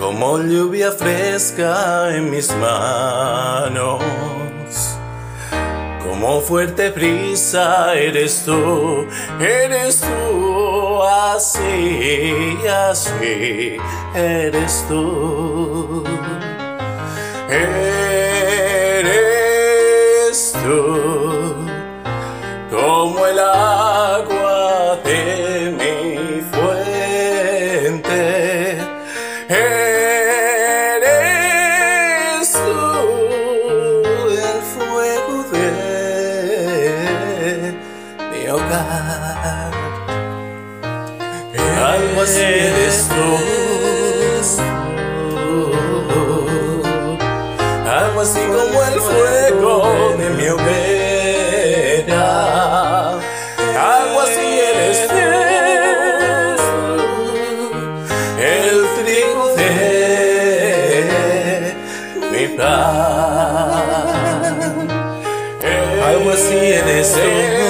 como lluvia fresca en mis manos. Como fuerte brisa eres tú, eres tú, así, así, eres tú. Eres tú, como el agua Algo así eres tú. Algo así como el fuego de mi hoguera. Algo así eres tú. El trigo de mi pan. Algo así eres tú.